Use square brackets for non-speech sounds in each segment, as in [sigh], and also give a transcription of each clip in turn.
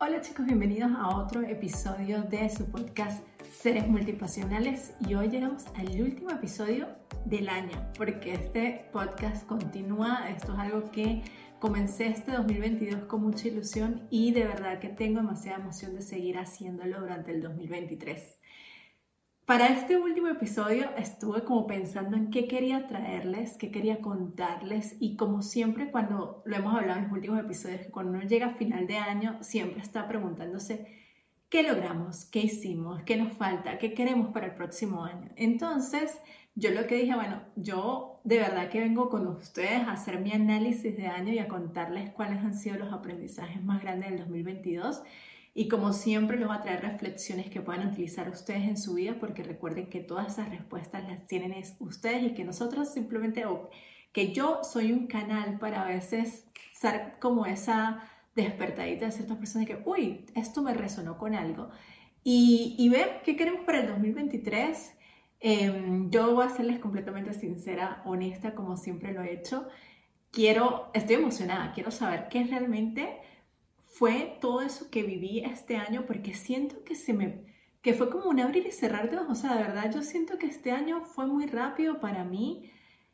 Hola chicos, bienvenidos a otro episodio de su podcast Seres Multipasionales y hoy llegamos al último episodio del año porque este podcast continúa, esto es algo que comencé este 2022 con mucha ilusión y de verdad que tengo demasiada emoción de seguir haciéndolo durante el 2023. Para este último episodio estuve como pensando en qué quería traerles, qué quería contarles y como siempre cuando lo hemos hablado en los últimos episodios, cuando uno llega a final de año siempre está preguntándose qué logramos, qué hicimos, qué nos falta, qué queremos para el próximo año. Entonces yo lo que dije, bueno, yo de verdad que vengo con ustedes a hacer mi análisis de año y a contarles cuáles han sido los aprendizajes más grandes del 2022 y como siempre, les va a traer reflexiones que puedan utilizar ustedes en su vida, porque recuerden que todas esas respuestas las tienen ustedes y que nosotros simplemente, o que yo soy un canal para a veces ser como esa despertadita de ciertas personas que, uy, esto me resonó con algo. Y, y ver qué queremos para el 2023. Em, yo voy a serles completamente sincera, honesta, como siempre lo he hecho. Quiero, estoy emocionada, quiero saber qué es realmente fue todo eso que viví este año porque siento que se me que fue como un abrir y cerrar de ojos. O sea, de verdad, yo siento que este año fue muy rápido para mí.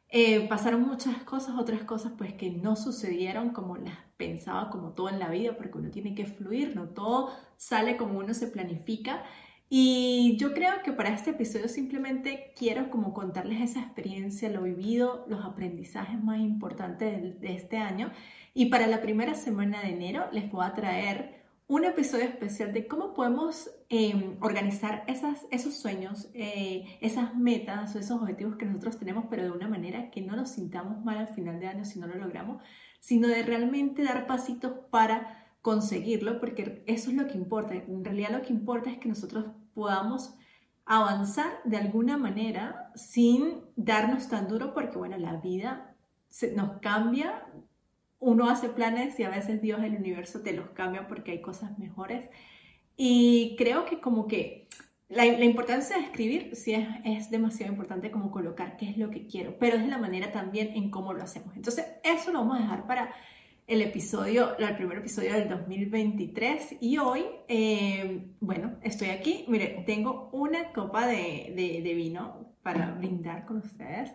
Eh, pasaron muchas cosas, otras cosas pues que no sucedieron como las pensaba, como todo en la vida, porque uno tiene que fluir, no todo sale como uno se planifica. Y yo creo que para este episodio simplemente quiero como contarles esa experiencia, lo vivido, los aprendizajes más importantes de, este año. Y para la primera semana de enero les voy a traer un episodio especial de cómo podemos em, organizar esos sueños, eh, esas metas o esos objetivos que nosotros tenemos, pero de una manera que no nos sintamos mal al final de año si no lo logramos, sino de realmente dar pasitos para conseguirlo, porque eso es lo que importa. En realidad lo que importa es que nosotros podamos avanzar de alguna manera sin darnos tan duro, porque bueno, la vida se, nos cambia, uno hace planes y a veces Dios, el universo te los cambia porque hay cosas mejores. Y creo que como que la, importancia de escribir sí es, es, demasiado importante como colocar qué es lo que quiero, pero es la manera también en cómo lo hacemos. Entonces, eso lo vamos a dejar para el episodio, el primer episodio del 2023 y hoy, eh, bueno, estoy aquí, mire, tengo una copa de, de, vino para brindar con ustedes.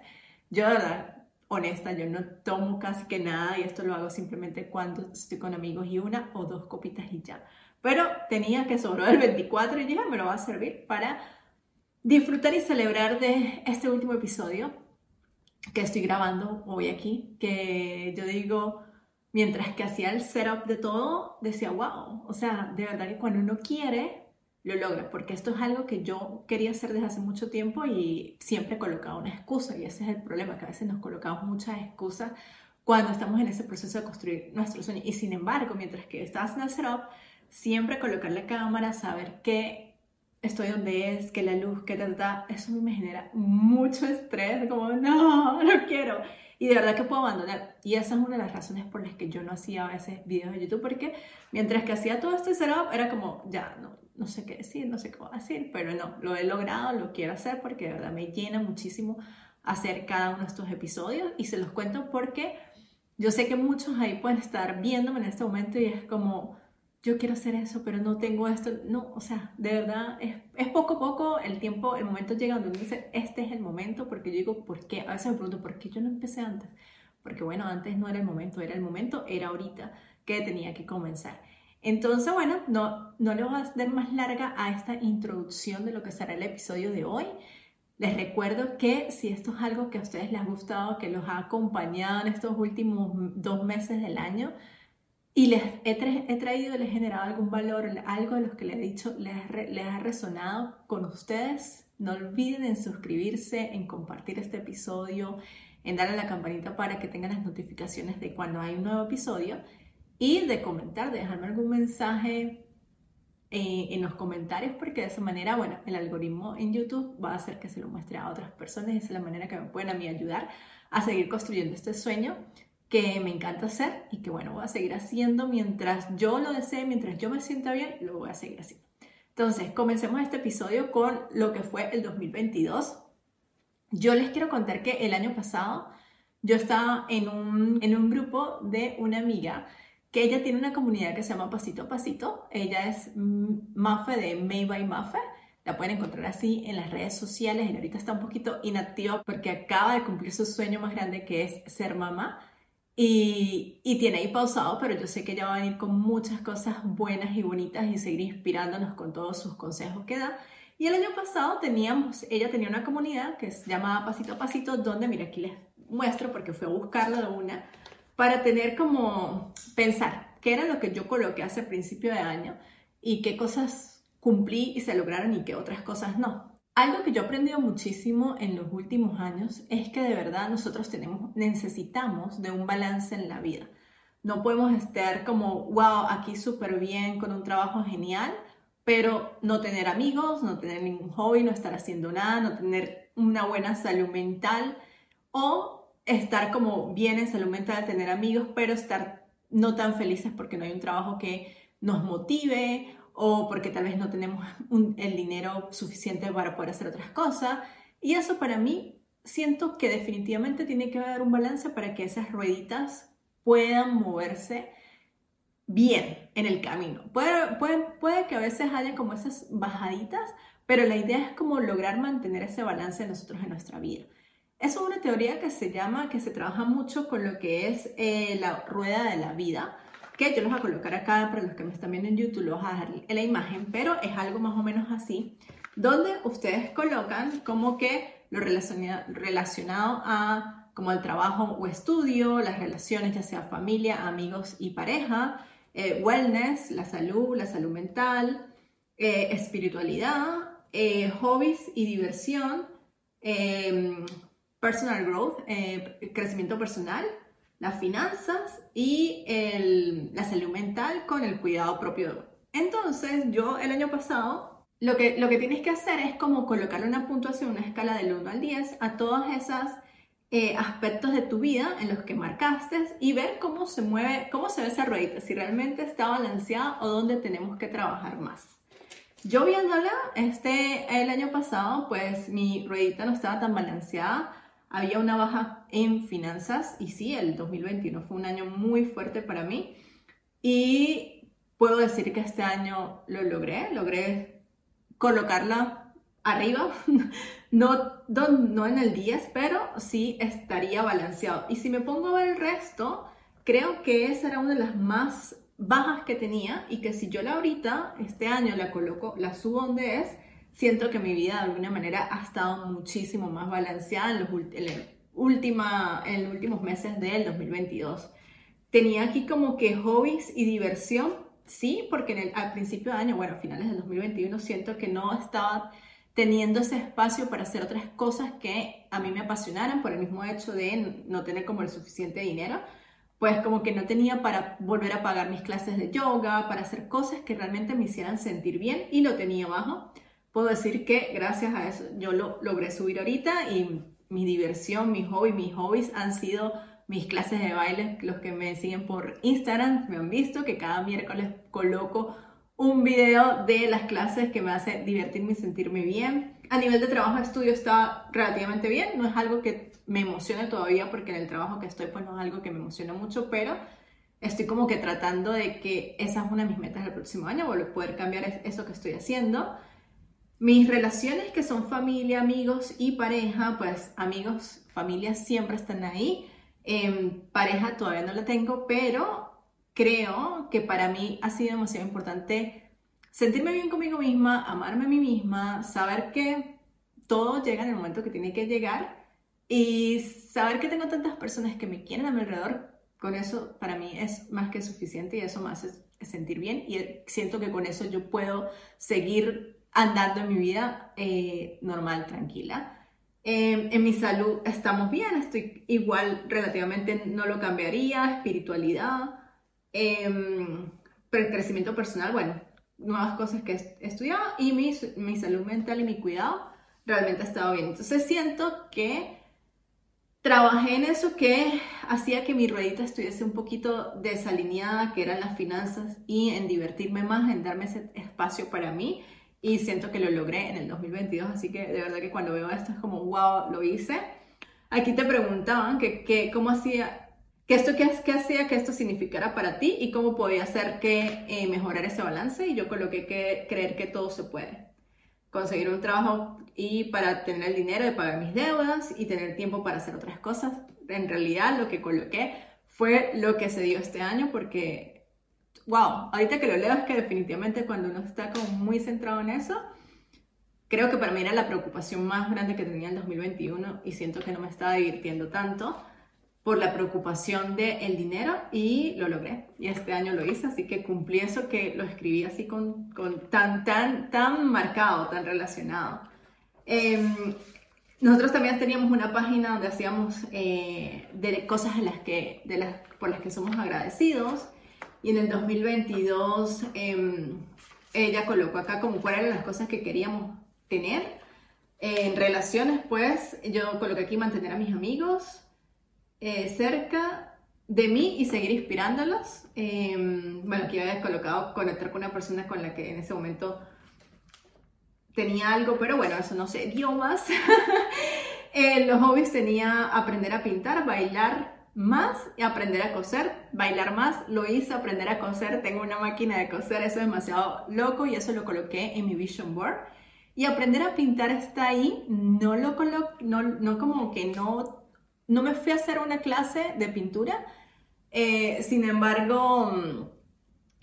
Yo, de verdad, honesta, yo no tomo casi que nada y esto lo hago simplemente cuando estoy con amigos y una o dos copitas y ya. Pero tenía que sobró el 24 y dije, me lo va a servir para disfrutar y celebrar de este último episodio que estoy grabando hoy aquí, que yo digo Mientras que hacía el setup de todo, decía, wow, o sea, de verdad que cuando uno quiere, lo logra, porque esto es algo que yo quería hacer desde hace mucho tiempo y siempre colocaba una excusa, y ese es el problema, que a veces nos colocamos muchas excusas cuando estamos en ese proceso de construir nuestro sueño. Y sin embargo, mientras que estás en el setup, siempre colocar la cámara, saber que estoy donde es, que la luz, que da, eso me genera mucho estrés, como, no, no quiero y de verdad que puedo abandonar. Y esa es una de las razones por las que yo no hacía a veces videos de YouTube, porque mientras que hacía todo este setup, era como, ya, no, no sé qué decir, no sé cómo decir, pero no, lo he logrado, lo quiero hacer porque de verdad me llena muchísimo hacer cada uno de estos episodios y se los cuento porque yo sé que muchos ahí pueden estar viéndome en este momento y es como, yo quiero hacer eso, pero no tengo esto. No, o sea, de verdad, es, es, poco a poco el tiempo, el momento llega donde dice, este es el momento, porque yo digo, ¿por qué? A veces me pregunto, ¿por qué yo no empecé antes? Porque bueno, antes no era el momento, era el momento, era ahorita que tenía que comenzar. Entonces, bueno, no, no le voy a dar más larga a esta introducción de lo que será el episodio de hoy. Les recuerdo que si esto es algo que a ustedes les ha gustado, que los ha acompañado en estos últimos dos meses del año, y les he, traído, les he generado algún valor, algo de lo que les he dicho les, les ha resonado con ustedes, no olviden en suscribirse, en compartir este episodio, en darle a la campanita para que tengan las notificaciones de cuando hay un nuevo episodio. Y de comentar, de dejarme algún mensaje eh, en los comentarios porque de esa manera, bueno, el algoritmo en YouTube va a hacer que se lo muestre a otras personas. Y esa es la manera que me pueden a mí ayudar a seguir construyendo este sueño que me encanta hacer y que bueno, voy a seguir haciendo mientras yo lo desee, mientras yo me sienta bien, lo voy a seguir haciendo. Entonces, comencemos este episodio con lo que fue el 2022. Yo les quiero contar que el año pasado yo estaba en un, en un grupo de una amiga que ella tiene una comunidad que se llama Pasito a Pasito. Ella es Mafe de May by Mafe. La pueden encontrar así en las redes sociales. Y ahorita está un poquito inactiva porque acaba de cumplir su sueño más grande que es ser mamá. Y, y, tiene ahí pausado, pero yo sé que ella va a venir con muchas cosas buenas y bonitas y seguir inspirándonos con todos sus consejos que da. Y el año pasado teníamos, ella tenía una comunidad que se llama Pasito a Pasito, donde, mira, aquí les muestro porque fue a buscarla de una, para tener como pensar qué era lo que yo coloqué hace principio de año y qué cosas cumplí y se lograron y qué otras cosas no. Algo que yo he aprendido muchísimo en los últimos años es que de verdad nosotros necesitamos de un balance en la vida. No podemos estar como, wow, aquí súper bien, con un trabajo genial, pero no tener amigos, no tener ningún hobby, no estar haciendo nada, no tener una buena salud mental o estar como bien en salud mental, tener amigos, pero estar no tan felices porque no hay un trabajo que nos motive o porque tal vez no tenemos [laughs] el dinero suficiente para poder hacer otras cosas. Y eso para mí siento que definitivamente tiene que haber un balance para que esas rueditas puedan moverse bien en el camino. Puede, puede, puede que a veces haya como esas bajaditas, pero la idea es como lograr mantener ese balance nosotros en nuestra vida. Eso es una teoría que se llama, que se trabaja mucho con lo que es eh, la rueda de la vida, que yo los voy a colocar acá para los que me están viendo en YouTube, los voy a dejar en la imagen, pero es algo más o menos así, donde ustedes colocan como que lo relacionado, a como el trabajo o estudio, las relaciones, ya sea familia, amigos y pareja, eh, wellness, la salud, la salud mental, eh, espiritualidad, hobbies y diversión, personal growth, eh, crecimiento personal, las finanzas y la salud mental con el cuidado propio. Entonces, yo el año pasado, lo que, lo que tienes que hacer es como colocarle una puntuación, una escala del 1 al 10 a todos esos eh, aspectos de tu vida en los que marcaste y ver cómo se mueve, cómo se ve esa ruedita, si realmente está balanceada o dónde tenemos que trabajar más. Yo viéndola este, el año pasado, pues mi ruedita no estaba tan balanceada había una baja en finanzas y sí, el 2021 fue un año muy fuerte para mí y puedo decir que este año lo logré, logré colocarla arriba, [laughs] no, no en el 10, pero sí estaría balanceado. Y si me pongo a ver el resto, creo que esa era una de las más bajas que tenía y que si yo la ahorita, este año la coloco, la subo donde es, siento que mi vida de alguna manera ha estado muchísimo más balanceada en los, última, en los últimos meses del 2022. Tenía aquí como que hobbies y diversión, sí, porque en el, al principio de año, bueno, a finales del 2021, siento que no estaba teniendo ese espacio para hacer otras cosas que a mí me apasionaran por el mismo hecho de no tener como el suficiente dinero, pues como que no tenía para volver a pagar mis clases de yoga, para hacer cosas que realmente me hicieran sentir bien y lo tenía bajo puedo decir que gracias a eso yo lo logré subir ahorita y mi diversión, mi hobby, mis hobbies han sido mis clases de baile. Los que me siguen por Instagram me han visto que cada miércoles coloco un video de las clases que me hace divertirme y sentirme bien. A nivel de trabajo estudio está relativamente bien, no es algo que me emocione todavía porque en el trabajo que estoy pues no es algo que me emociona mucho, pero estoy como que tratando de que esa es una de mis metas del próximo año, poder cambiar eso que estoy haciendo. Mis relaciones que son familia, amigos y pareja, pues amigos, familia siempre están ahí. Eh, pareja todavía no la tengo, pero creo que para mí ha sido demasiado importante sentirme bien conmigo misma, amarme a mí misma, saber que todo llega en el momento que tiene que llegar y saber que tengo tantas personas que me quieren a mi alrededor, con eso para mí es más que suficiente y eso me hace sentir bien y siento que con eso yo puedo seguir andando en mi vida eh, normal, tranquila. Em, en mi salud estamos bien, estoy igual, relativamente no lo cambiaría, espiritualidad, eh, crecimiento personal, bueno, nuevas cosas que he estudiado y mi, mi salud mental y mi cuidado realmente ha estado bien. Entonces siento que trabajé en eso que hacía que mi ruedita estuviese un poquito desalineada, que eran las finanzas y en divertirme más, en darme ese espacio para mí y siento que lo logré en el 2022, así que de verdad que cuando veo esto es como, wow, lo hice. Aquí te preguntaban que, que cómo hacía, ¿Qué, esto, qué, qué hacía que esto significara para ti y cómo podía hacer que eh, mejorar ese balance? Y yo coloqué que creer que todo se puede. Conseguir un trabajo y para tener el dinero de pagar mis deudas y tener tiempo para hacer otras cosas. En realidad lo que coloqué fue lo que se dio este año porque, wow, ahorita que lo leo es que definitivamente cuando uno está como muy centrado en eso, creo que para mí era la preocupación más grande que tenía en 2021 y siento que no me estaba divirtiendo tanto por la preocupación del el dinero y lo logré. Y este año lo hice, así que cumplí eso que lo escribí así con, con tan, tan, tan marcado, tan relacionado. Em, nosotros también teníamos una página donde hacíamos eh, de cosas en las que, de las, por las que somos agradecidos. Y en el 2022 em, ella colocó acá como cuáles eran las cosas que queríamos tener. En relaciones, pues yo coloqué aquí mantener a mis amigos, eh, cerca de mí y seguir inspirándolos. Em, bueno, aquí había colocado conectar con una persona con la que en ese momento tenía algo, pero bueno, eso no sé, dio más. [laughs] eh, los hobbies tenía aprender a pintar, bailar más y aprender a coser, bailar más, lo hice, aprender a coser, tengo una máquina de coser, eso es demasiado loco y eso lo coloqué en mi vision board. Y aprender a pintar está ahí, no lo coloco, no, no como que no no me fui a hacer una clase de pintura, eh, sin embargo,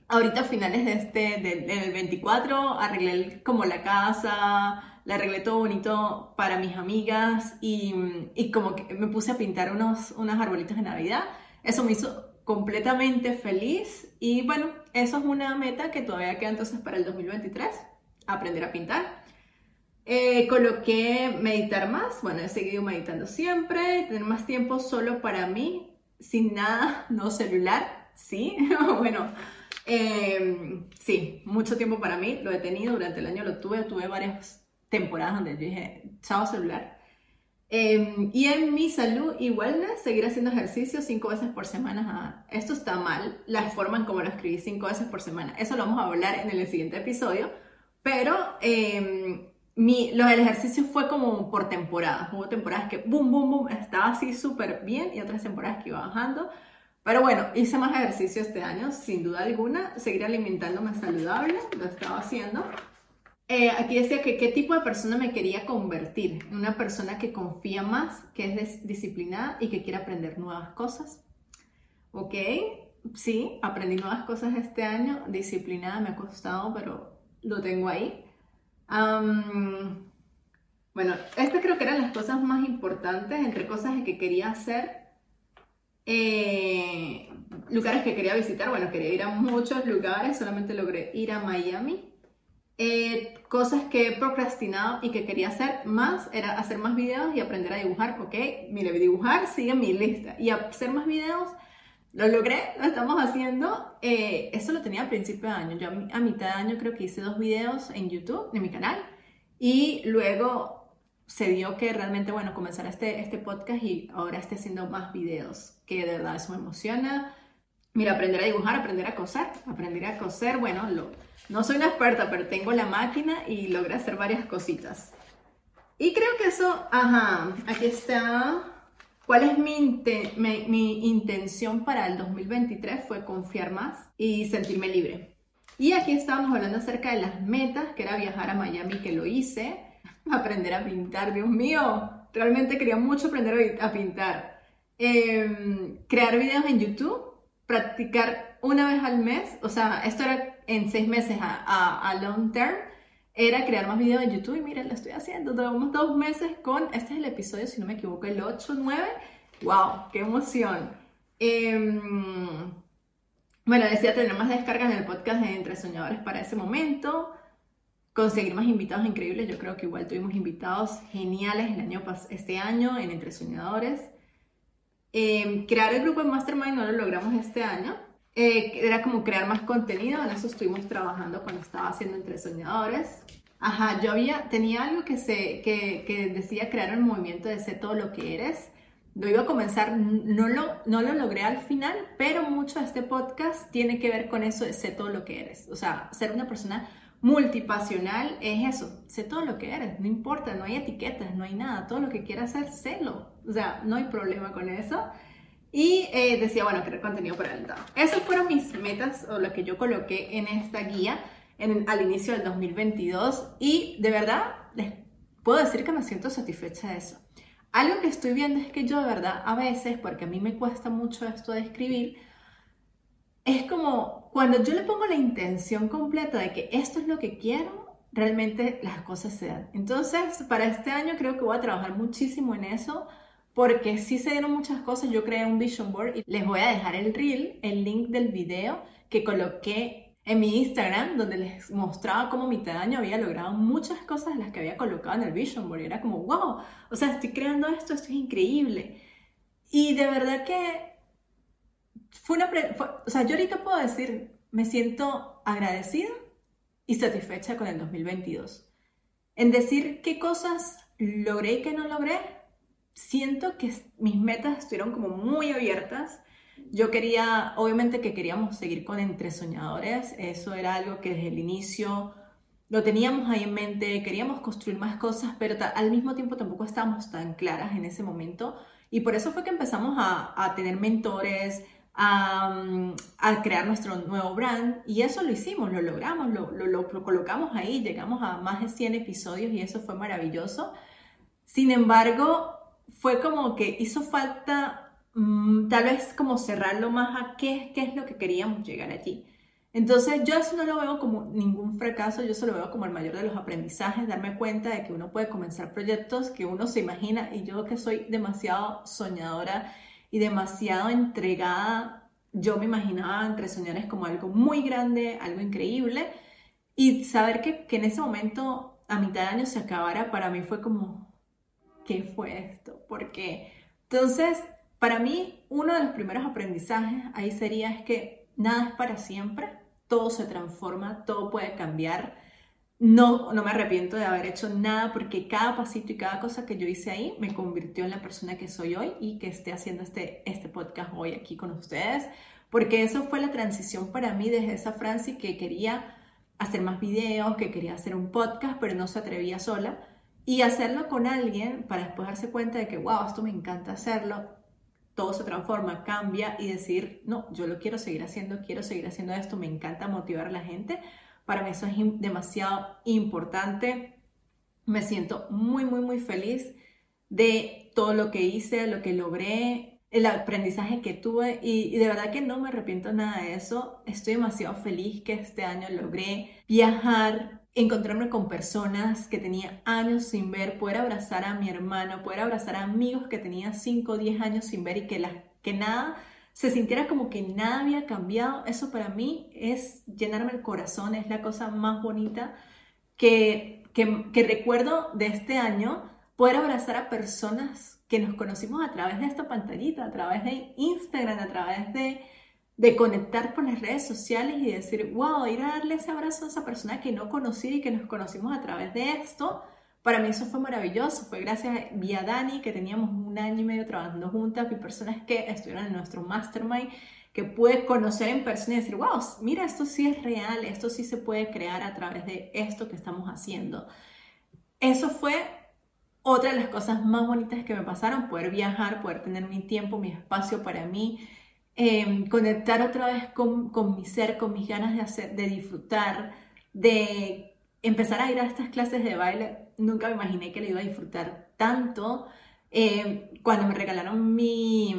ahorita a finales de este, del, 24, arreglé como la casa, le arreglé todo bonito para mis amigas y, como que me puse a pintar unos, unos arbolitos de Navidad. Eso me hizo completamente feliz y bueno, eso es una meta que todavía queda entonces para el 2023, aprender a pintar. Eh, coloqué meditar más, bueno, he seguido meditando siempre, tener más tiempo solo para mí, sin nada, [laughs] no celular, sí, [laughs] bueno, em, sí, mucho tiempo para mí, lo he tenido, durante el año lo tuve, tuve varias temporadas donde dije, chao celular. Em, y en mi salud y wellness, seguir haciendo ejercicio cinco veces por semana. Esto está mal, la forma en como lo escribí cinco veces por semana. Eso lo vamos a hablar en el siguiente episodio. Pero eh, mi, ejercicio fue como por temporadas. Hubo temporadas que boom, boom, boom, estaba así súper bien y otras temporadas que iba bajando. Pero bueno, hice más ejercicio este año, sin duda alguna. Seguir alimentándome saludable, lo estaba haciendo. Eh, aquí decía que qué tipo de persona me quería convertir. Una persona que confía más, que es disciplinada y que quiere aprender nuevas cosas. Ok, sí, aprendí nuevas cosas este año. Disciplinada me ha costado, pero lo tengo ahí bueno, estas creo que eran las cosas más importantes, entre cosas que quería hacer. Eh, lugares que quería visitar, bueno, quería ir a muchos lugares, solamente logré ir a Miami. Eh, cosas que he procrastinado y que quería hacer más era hacer más videos y aprender a dibujar. Ok, mire, dibujar sigue mi lista. Y hacer más videos lo logré, lo estamos haciendo. Eh, eso lo tenía a principio de año. Yo a, mitad de año creo que hice dos videos en YouTube, en mi canal. Y luego se dio que realmente, bueno, comenzar este, este podcast y ahora esté haciendo más videos, que de verdad eso me emociona. Mira, aprender a dibujar, aprender a coser, aprender a coser, bueno, lo, no soy una experta, pero tengo la máquina y logré hacer varias cositas. Y creo que eso, ajá, aquí está ¿Cuál es mi, intención para el 2023? Fue confiar más y sentirme libre. Y aquí estábamos hablando acerca de las metas, que era viajar a Miami, que lo hice, [laughs] aprender a pintar, Dios mío, realmente quería mucho aprender a pintar. Em, crear videos en YouTube, practicar una vez al mes, o sea, esto era en seis meses a, long term, era crear más videos en YouTube y miren, lo estoy haciendo. Llevamos dos meses con, este es el episodio, si no me equivoco, el 8, 9. ¡Wow! ¡Qué emoción! Em, bueno, decía tener más descargas en el podcast de Entre Soñadores para ese momento. Conseguir más invitados increíbles. Yo creo que igual tuvimos invitados geniales el año, este año en Entre Soñadores. Em, crear el grupo de Mastermind no lo logramos este año. Eh, era como crear más contenido, en eso estuvimos trabajando cuando estaba haciendo Entre Soñadores. Ajá, yo había, tenía algo que, se, que, que decía crear el movimiento de ser todo lo que eres. Lo iba a comenzar, no lo, no lo logré al final, pero mucho de este podcast tiene que ver con eso de ser todo lo que eres. O sea, ser una persona multipasional es eso, sé todo lo que eres, no importa, no hay etiquetas, no hay nada, todo lo que quieras hacer, sélo. O sea, no hay problema con eso. Y eh, decía, bueno, crear contenido para adelantado. Esas fueron mis metas o lo que yo coloqué en esta guía en, al inicio del 2022 y de verdad les puedo decir que me siento satisfecha de eso. Algo que estoy viendo es que yo de verdad a veces, porque a mí me cuesta mucho esto de escribir, es como cuando yo le pongo la intención completa de que esto es lo que quiero, realmente las cosas se dan. Entonces, para este año creo que voy a trabajar muchísimo en eso porque sí se dieron muchas cosas. Yo creé un vision board y les voy a dejar el reel, el link del video que coloqué en mi Instagram, donde les mostraba cómo mitad de año había logrado muchas cosas de las que había colocado en el vision board. Y era como, wow, o sea, estoy creando esto, esto es increíble. Y de verdad que fue una... o sea, yo ahorita puedo decir, me siento agradecida y satisfecha con el 2022. En decir qué cosas logré y qué no logré, siento que mis metas estuvieron como muy abiertas. Yo quería, obviamente que queríamos seguir con Entre Soñadores, eso era algo que desde el inicio lo teníamos ahí en mente, queríamos construir más cosas, pero al mismo tiempo tampoco estábamos tan claras en ese momento. Y por eso fue que empezamos a, tener mentores, a, a, crear nuestro nuevo brand. Y eso lo hicimos, lo logramos, lo, lo, lo, colocamos ahí, llegamos a más de 100 episodios y eso fue maravilloso. Sin embargo, fue como que hizo falta mm, tal vez como cerrarlo más a qué, qué es lo que queríamos llegar allí. Entonces yo eso no lo veo como ningún fracaso, yo eso lo veo como el mayor de los aprendizajes, darme cuenta de que uno puede comenzar proyectos que uno se imagina y yo que soy demasiado soñadora y demasiado entregada, yo me imaginaba entre soñadores como algo muy grande, algo increíble y saber que, que en ese momento a mitad de año se acabara para mí fue como, ¿qué fue esto? Porque entonces, para mí, uno de los primeros aprendizajes ahí sería es que nada es para siempre, todo se transforma, todo puede cambiar. No, no me arrepiento de haber hecho nada porque cada pasito y cada cosa que yo hice ahí me convirtió en la persona que soy hoy y que esté haciendo este, este podcast hoy aquí con ustedes, porque eso fue la transición para mí desde esa Franci que quería hacer más videos, que quería hacer un podcast, pero no se atrevía sola y hacerlo con alguien para después darse cuenta de que, wow, esto me encanta hacerlo, todo se transforma, cambia y decir, no, yo lo quiero seguir haciendo, quiero seguir haciendo esto, me encanta motivar a la gente. Para mí eso es demasiado importante. Me siento muy, muy, muy feliz de todo lo que hice, lo que logré, el aprendizaje que tuve y, y, de verdad que no me arrepiento nada de eso. Estoy demasiado feliz que este año logré viajar, encontrarme con personas que tenía años sin ver, poder abrazar a mi hermano, poder abrazar a amigos que tenía 5 o 10 años sin ver y que, la, que nada se sintiera como que nada había cambiado, eso para mí es llenarme el corazón, es la cosa más bonita que, que, que recuerdo de este año, poder abrazar a personas que nos conocimos a través de esta pantallita, a través de Instagram, a través de de conectar con las redes sociales y decir, wow, ir a darle ese abrazo a esa persona que no conocí y que nos conocimos a través de esto, para mí eso fue maravilloso. Fue gracias a vía Dani, que teníamos un año y medio trabajando juntas, y personas que estuvieron en nuestro mastermind, que pude conocer en persona y decir, wow, mira, esto sí es real, esto sí se puede crear a través de esto que estamos haciendo. Eso fue otra de las cosas más bonitas que me pasaron, poder viajar, poder tener mi tiempo, mi espacio para mí, Em, conectar otra vez con, con, mi ser, con mis ganas de hacer, de disfrutar, de empezar a ir a estas clases de baile. Nunca me imaginé que le iba a disfrutar tanto. Em, cuando me regalaron mi,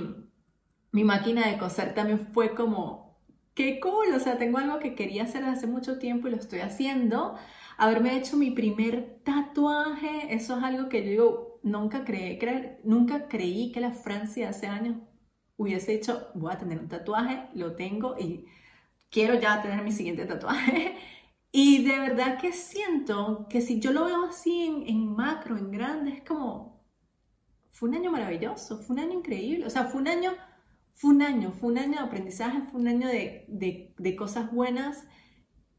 mi máquina de coser también fue como, qué cool, o sea, tengo algo que quería hacer hace mucho tiempo y lo estoy haciendo. Haberme hecho mi primer tatuaje, eso es algo que yo nunca creí, nunca creí que la Francia hace años hubiese dicho, voy a tener un tatuaje, lo tengo y quiero ya tener mi siguiente tatuaje. [laughs] Y de verdad que siento que si yo lo veo así en, macro, en grande, es como, fue un año maravilloso, fue un año increíble, o sea, fue un año, fue un año, fue un año de aprendizaje, fue un año de, de, de cosas buenas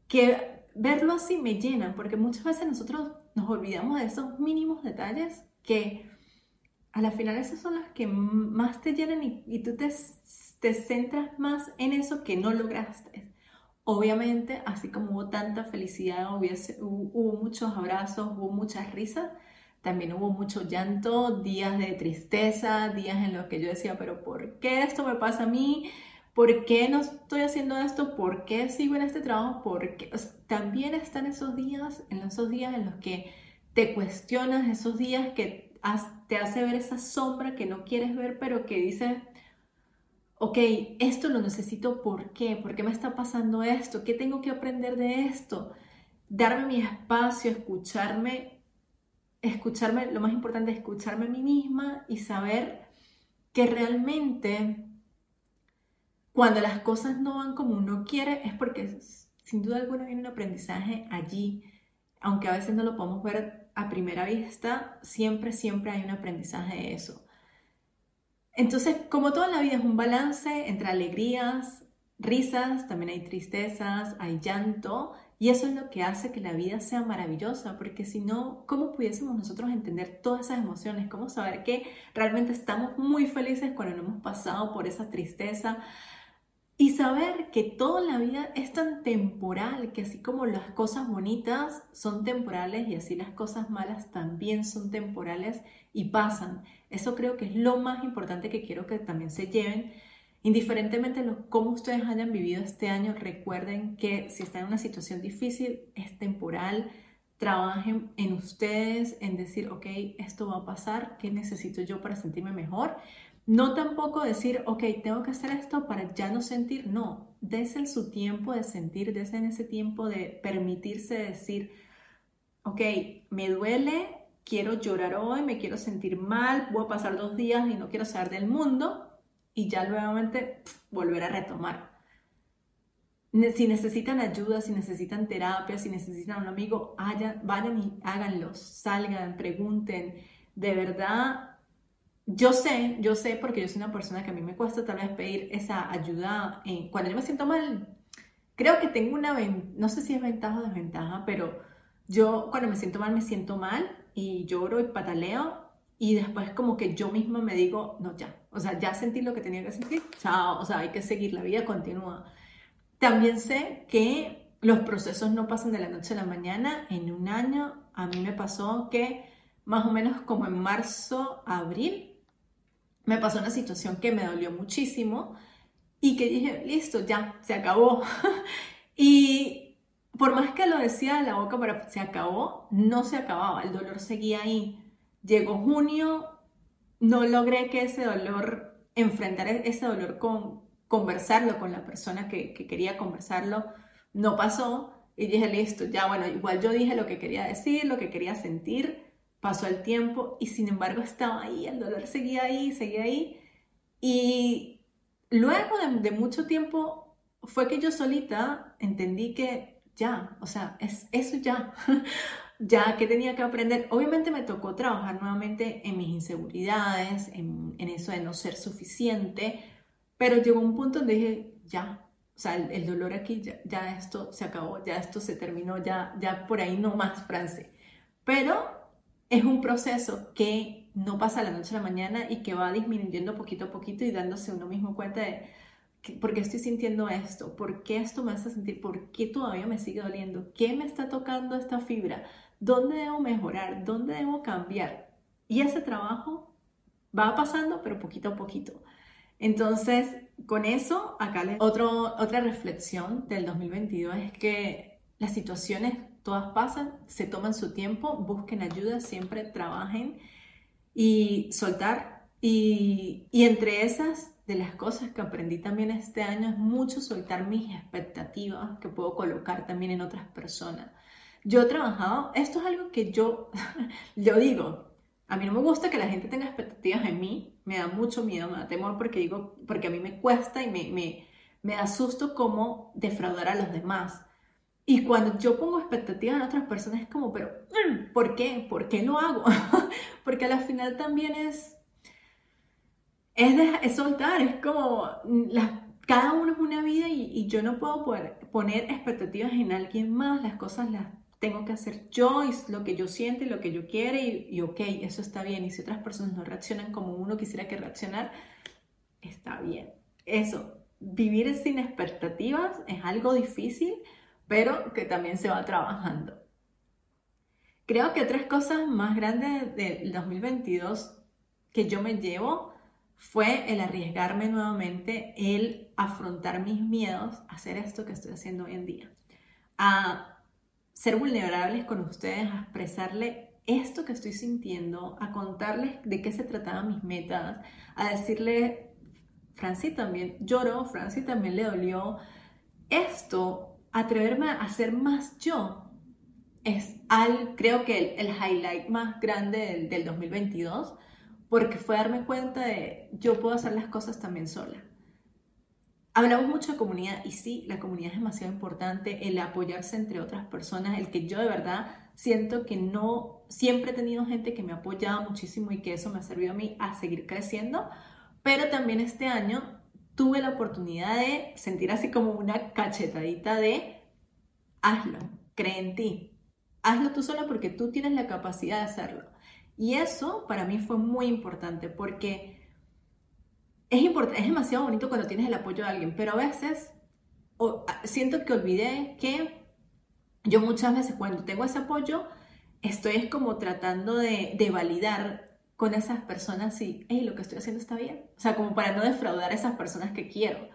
que verlo así me llena, porque muchas veces nosotros nos olvidamos de esos mínimos detalles que a la final esas son las que más te llenan y, tú te, te, centras más en eso que no lograste. Obviamente, así como hubo tanta felicidad, hubo, muchos abrazos, hubo muchas risas, también hubo mucho llanto, días de tristeza, días en los que yo decía, pero ¿por qué esto me pasa a mí? ¿Por qué no estoy haciendo esto? ¿Por qué sigo en este trabajo? Porque también están esos días, en esos días en los que te cuestionas, esos días que te hace ver esa sombra que no quieres ver, pero que dices, ok, esto lo necesito, ¿por qué? ¿Por qué me está pasando esto? ¿Qué tengo que aprender de esto? Darme mi espacio, escucharme, escucharme, lo más importante, escucharme a mí misma y saber que realmente cuando las cosas no van como uno quiere es porque sin duda alguna hay un aprendizaje allí, aunque a veces no lo podemos ver a primera vista, siempre, siempre hay un aprendizaje de eso. Entonces, como toda la vida es un balance entre alegrías, risas, también hay tristezas, hay llanto, y eso es lo que hace que la vida sea maravillosa, porque si no, ¿cómo pudiésemos nosotros entender todas esas emociones? ¿Cómo saber que realmente estamos muy felices cuando no hemos pasado por esa tristeza? Y saber que toda la vida es tan temporal, que así como las cosas bonitas son temporales y así las cosas malas también son temporales y pasan. Eso creo que es lo más importante que quiero que también se lleven. Indiferentemente de cómo ustedes hayan vivido este año, recuerden que si están en una situación difícil, es temporal. Trabajen en ustedes, en decir, ok, esto va a pasar, ¿qué necesito yo para sentirme mejor? No tampoco decir, ok, tengo que hacer esto para ya no sentir. No, desen su tiempo de sentir, desen ese tiempo de permitirse decir, ok, me duele, quiero llorar hoy, me quiero sentir mal, voy a pasar dos días y no quiero salir del mundo y ya nuevamente volver a retomar. Si necesitan ayuda, si necesitan terapia, si necesitan un amigo, vayan y háganlo, salgan, pregunten. De verdad, yo sé, yo sé porque yo soy una persona que a mí me cuesta tal vez pedir esa ayuda cuando yo me siento mal. Creo que tengo una, no sé si es ventaja o desventaja, pero yo cuando me siento mal me siento mal y lloro y pataleo y después como que yo misma me digo, no, ya, o sea, ya sentí lo que tenía que sentir, chao, o sea, hay que seguir, la vida continúa. También sé que los procesos no pasan de la noche a la mañana, en un año a mí me pasó que más o menos como en marzo, abril, me pasó una situación que me dolió muchísimo y que dije, listo, ya, se acabó. [laughs] y por más que lo decía de la boca, pero se acabó, no se acababa, el dolor seguía ahí. Llegó junio, no logré que ese dolor, enfrentar ese dolor con conversarlo con la persona que, que quería conversarlo, no pasó. Y dije, listo, ya bueno, igual yo dije lo que quería decir, lo que quería sentir, pasó el tiempo y sin embargo estaba ahí, el dolor seguía ahí, seguía ahí. Y luego de, mucho tiempo fue que yo solita entendí que ya, o sea, es eso ya, [laughs] ya que tenía que aprender. Obviamente me tocó trabajar nuevamente en mis inseguridades, en, eso de no ser suficiente, pero llegó un punto donde dije, ya, o sea, el, dolor aquí, ya, ya, esto se acabó, ya esto se terminó, ya, ya por ahí no más, France. Pero es un proceso que no pasa la noche a la mañana y que va disminuyendo poquito a poquito y dándose uno mismo cuenta de por qué estoy sintiendo esto, por qué esto me hace sentir, por qué todavía me sigue doliendo, qué me está tocando esta fibra, dónde debo mejorar, dónde debo cambiar. Y ese trabajo va pasando, pero poquito a poquito. Entonces, con eso, acá les... Otra reflexión del 2022 es que las situaciones todas pasan, se toman su tiempo, busquen ayuda, siempre trabajen y soltar. Y, y entre esas, de las cosas que aprendí también este año es mucho soltar mis expectativas que puedo colocar también en otras personas. Yo he trabajado, esto es algo que yo, [laughs] yo digo, a mí no me gusta que la gente tenga expectativas en mí, me da mucho miedo, me da temor porque digo, porque a mí me cuesta y me, me, me asusto como defraudar a los demás. Y cuando yo pongo expectativas en otras personas es como, pero mm, ¿por qué? ¿Por qué lo hago? [laughs] Porque al final también es, es, soltar, es como, mm, cada uno es una vida y, yo no puedo poder poner expectativas en alguien más, las cosas las tengo que hacer yo y lo que yo siento lo que yo quiero y, y ok, eso está bien. Y si otras personas no reaccionan como uno quisiera que reaccionar, está bien. Eso, vivir sin expectativas es algo difícil, pero que también se va trabajando. Creo que tres cosas más grandes del 2022 que yo me llevo fue el arriesgarme nuevamente, el afrontar mis miedos hacer esto que estoy haciendo hoy en día, a ser vulnerables con ustedes, a expresarle esto que estoy sintiendo, a contarles de qué se trataban mis metas, a decirle, Franci también lloró, Franci también le dolió. Esto, atreverme a ser más yo, es al, creo que el, highlight más grande del, 2022, porque fue darme cuenta de yo puedo hacer las cosas también sola. Hablamos mucho de comunidad y sí, la comunidad es demasiado importante, el apoyarse entre otras personas, el que yo de verdad siento que no, siempre he tenido gente que me ha muchísimo y que eso me ha servido a mí a seguir creciendo, pero también este año tuve la oportunidad de sentir así como una cachetadita de hazlo, cree en ti, hazlo tú sola porque tú tienes la capacidad de hacerlo. Y eso para mí fue muy importante porque es, es demasiado bonito cuando tienes el apoyo de alguien, pero a veces siento que olvidé que yo muchas veces cuando tengo ese apoyo estoy como tratando de, de validar con esas personas si, hey, lo que estoy haciendo está bien. O sea, como para no defraudar a esas personas que quiero.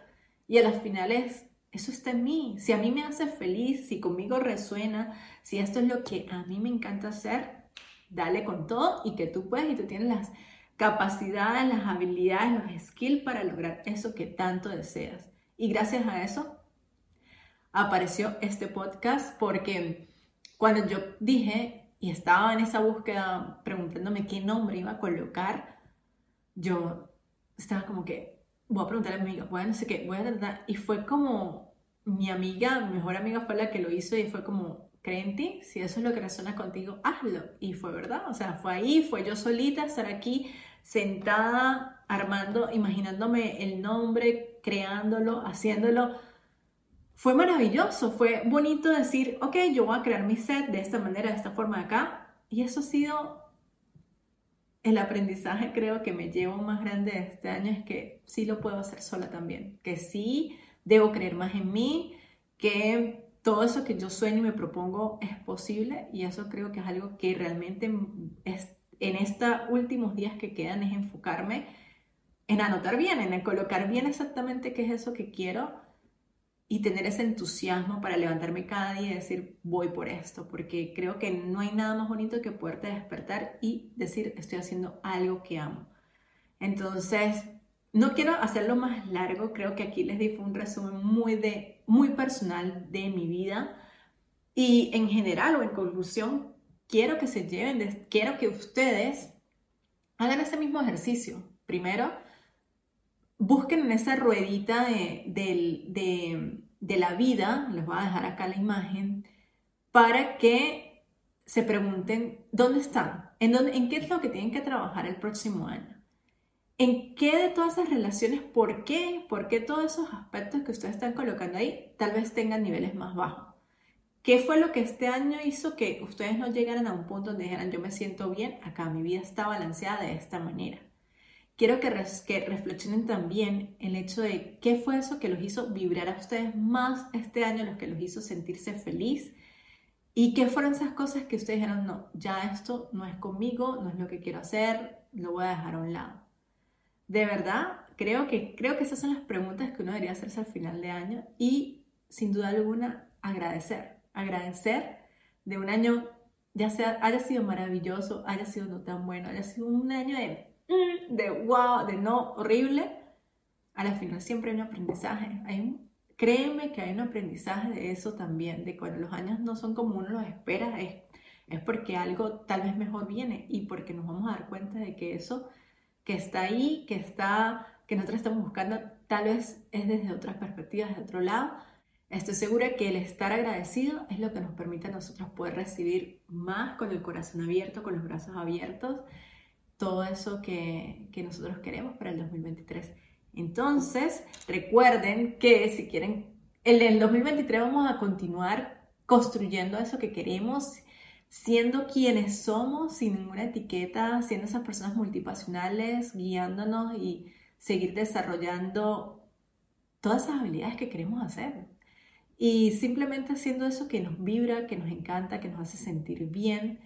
Y a las finales, eso está en mí. Si a mí me hace feliz, si conmigo resuena, si esto es lo que a mí me encanta hacer, dale con todo y que tú puedes y tú tienes las capacidades, las habilidades, los skills para lograr eso que tanto deseas. Y gracias a eso apareció este podcast porque cuando yo dije y estaba en esa búsqueda preguntándome qué nombre iba a colocar, yo estaba como que voy a preguntarle a mi amiga, no sé qué, voy a tratar. Y fue como, mi amiga, mi mejor amiga fue la que lo hizo y fue como, cree en ti, si eso es lo que resuena contigo, hazlo. Y fue verdad, o sea, fue ahí, fue yo solita estar aquí sentada, armando, imaginándome el nombre, creándolo, haciéndolo. Fue maravilloso, fue bonito decir, ok, yo voy a crear mi set de esta manera, de esta forma de acá. Y eso ha sido el aprendizaje creo que me llevo más grande de este año es que sí lo puedo hacer sola también, que sí debo creer más en mí, que todo eso que yo sueño y me propongo es posible y eso creo que es algo que realmente es, en estos últimos días que quedan es enfocarme en anotar bien, en colocar bien exactamente qué es eso que quiero y tener ese entusiasmo para levantarme cada día y decir voy por esto, porque creo que no hay nada más bonito que poderte despertar y decir estoy haciendo algo que amo. Entonces, no quiero hacerlo más largo, creo que aquí les di un resumen muy, de, muy personal de mi vida y en general o en conclusión, quiero que se lleven, quiero que ustedes hagan ese mismo ejercicio. Primero, busquen en esa ruedita de, la vida, les voy a dejar acá la imagen, para que se pregunten dónde están, en, dónde, en qué es lo que tienen que trabajar el próximo año. ¿En qué de todas esas relaciones, por qué, por qué todos esos aspectos que ustedes están colocando ahí tal vez tengan niveles más bajos? ¿Qué fue lo que este año hizo que ustedes no llegaran a un punto donde dijeran yo me siento bien, acá mi vida está balanceada de esta manera? Quiero que, reflexionen también el hecho de qué fue eso que los hizo vibrar a ustedes más este año, los que los hizo sentirse feliz y qué fueron esas cosas que ustedes dijeron, no, ya esto no es conmigo, no es lo que quiero hacer, lo voy a dejar a un lado. De verdad, creo que, creo que esas son las preguntas que uno debería hacerse al final de año y sin duda alguna agradecer, agradecer de un año, ya sea haya sido maravilloso, haya sido no tan bueno, haya sido un año de Mm, de wow, de no, horrible, a la final siempre hay un aprendizaje. Hay un, créeme que hay un aprendizaje de eso también, de cuando los años no son como uno los espera, es, es porque algo tal vez mejor viene y porque nos vamos a dar cuenta de que eso que está ahí, que está, que nosotros estamos buscando, tal vez es desde otras perspectivas, desde otro lado. Estoy segura que el estar agradecido es lo que nos permite a nosotros poder recibir más con el corazón abierto, con los brazos abiertos todo eso que, nosotros queremos para el 2023. Entonces, recuerden que si quieren, en el 2023 vamos a continuar construyendo eso que queremos, siendo quienes somos, sin ninguna etiqueta, siendo esas personas multipasionales, guiándonos y seguir desarrollando todas esas habilidades que queremos hacer. Y simplemente haciendo eso que nos vibra, que nos encanta, que nos hace sentir bien,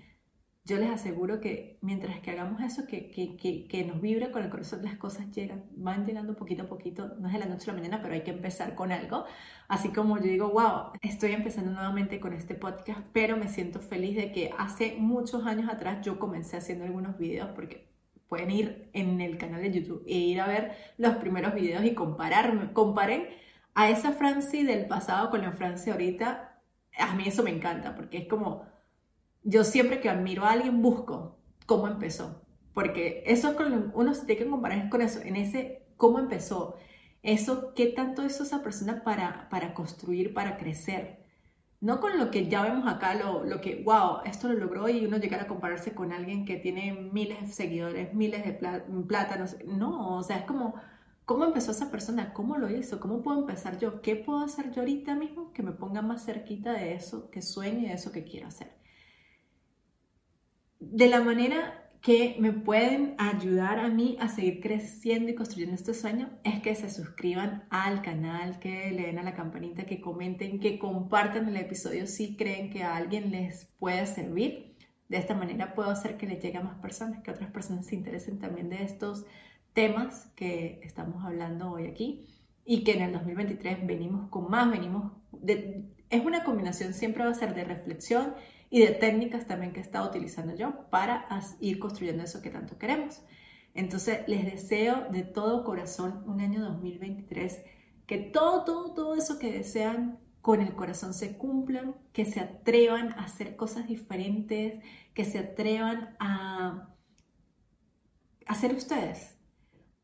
yo les aseguro que mientras que hagamos eso, que, que, que, nos vibre con el corazón, las cosas llegan, van llegando poquito a poquito, no es de la noche a la mañana, pero hay que empezar con algo. Así como yo digo, wow, estoy empezando nuevamente con este podcast, pero me siento feliz de que hace muchos años atrás yo comencé haciendo algunos videos porque pueden ir en el canal de YouTube e ir a ver los primeros videos y compararme, comparen a esa Franci del pasado con la Franci ahorita. A mí eso me encanta porque es como yo siempre que admiro a alguien busco cómo empezó, porque eso es con uno se tiene que comparar con eso, en ese cómo empezó, eso, qué tanto hizo esa persona para, para construir, para crecer. No con lo que ya vemos acá, lo, lo que, wow, esto lo logró y uno llegar a compararse con alguien que tiene miles de seguidores, miles de plátanos. No, o sea, es como, ¿cómo empezó esa persona? ¿Cómo lo hizo? ¿Cómo puedo empezar yo? ¿Qué puedo hacer yo ahorita mismo que me ponga más cerquita de eso que sueño y de eso que quiero hacer? De la manera que me pueden ayudar a mí a seguir creciendo y construyendo este sueño es que se suscriban al canal, que le den a la campanita, que comenten, que compartan el episodio si creen que a alguien les puede servir. De esta manera puedo hacer que le llegue a más personas, que otras personas se interesen también de estos temas que estamos hablando hoy aquí y que en el 2023 venimos con más, venimos es una combinación, siempre va a ser de reflexión y de técnicas también que he estado utilizando yo para ir construyendo eso que tanto queremos. Entonces, les deseo de todo corazón un año 2023 que todo, todo, todo eso que desean con el corazón se cumplan, que se atrevan a hacer cosas diferentes, que se atrevan a, ser ustedes,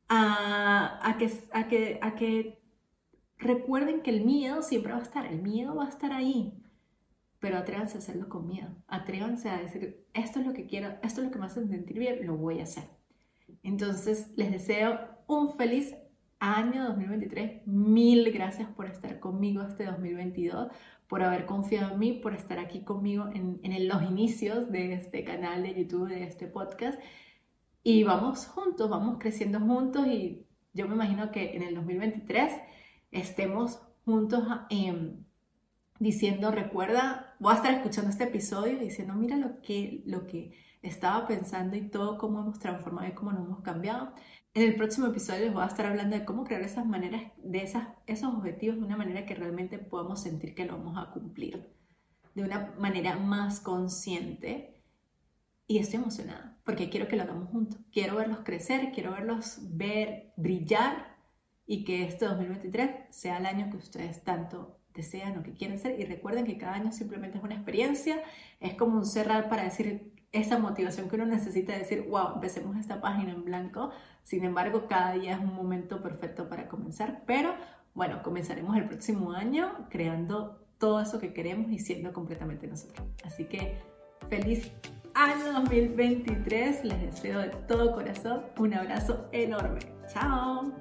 a, a, que, a, que, a que recuerden que el miedo siempre va a estar, el miedo va a estar ahí, pero atrévanse a hacerlo con miedo. Atrévanse a decir, esto es lo que quiero, esto es lo que me hace sentir bien, lo voy a hacer. Entonces, les deseo un feliz año 2023. Mil gracias por estar conmigo este 2022, por haber confiado en mí, por estar aquí conmigo en, en los inicios de este canal de YouTube, de este podcast. Y vamos juntos, vamos creciendo juntos y yo me imagino que en el 2023 estemos juntos en diciendo, recuerda, voy a estar escuchando este episodio diciendo, mira lo que, lo que estaba pensando y todo, cómo hemos transformado y cómo nos hemos cambiado. En el próximo episodio les voy a estar hablando de cómo crear esas maneras, de esas, esos objetivos de una manera que realmente podamos sentir que lo vamos a cumplir, de una manera más consciente. Y estoy emocionada porque quiero que lo hagamos juntos. Quiero verlos crecer, quiero verlos ver brillar y que este 2023 sea el año que ustedes tanto desean o que quieren ser y recuerden que cada año simplemente es una experiencia, es como un cerrar para decir esa motivación que uno necesita decir, wow, empecemos esta página en blanco, sin embargo cada día es un momento perfecto para comenzar, pero bueno, comenzaremos el próximo año creando todo eso que queremos y siendo completamente nosotros. Así que feliz año 2023, les deseo de todo corazón un abrazo enorme. Chao.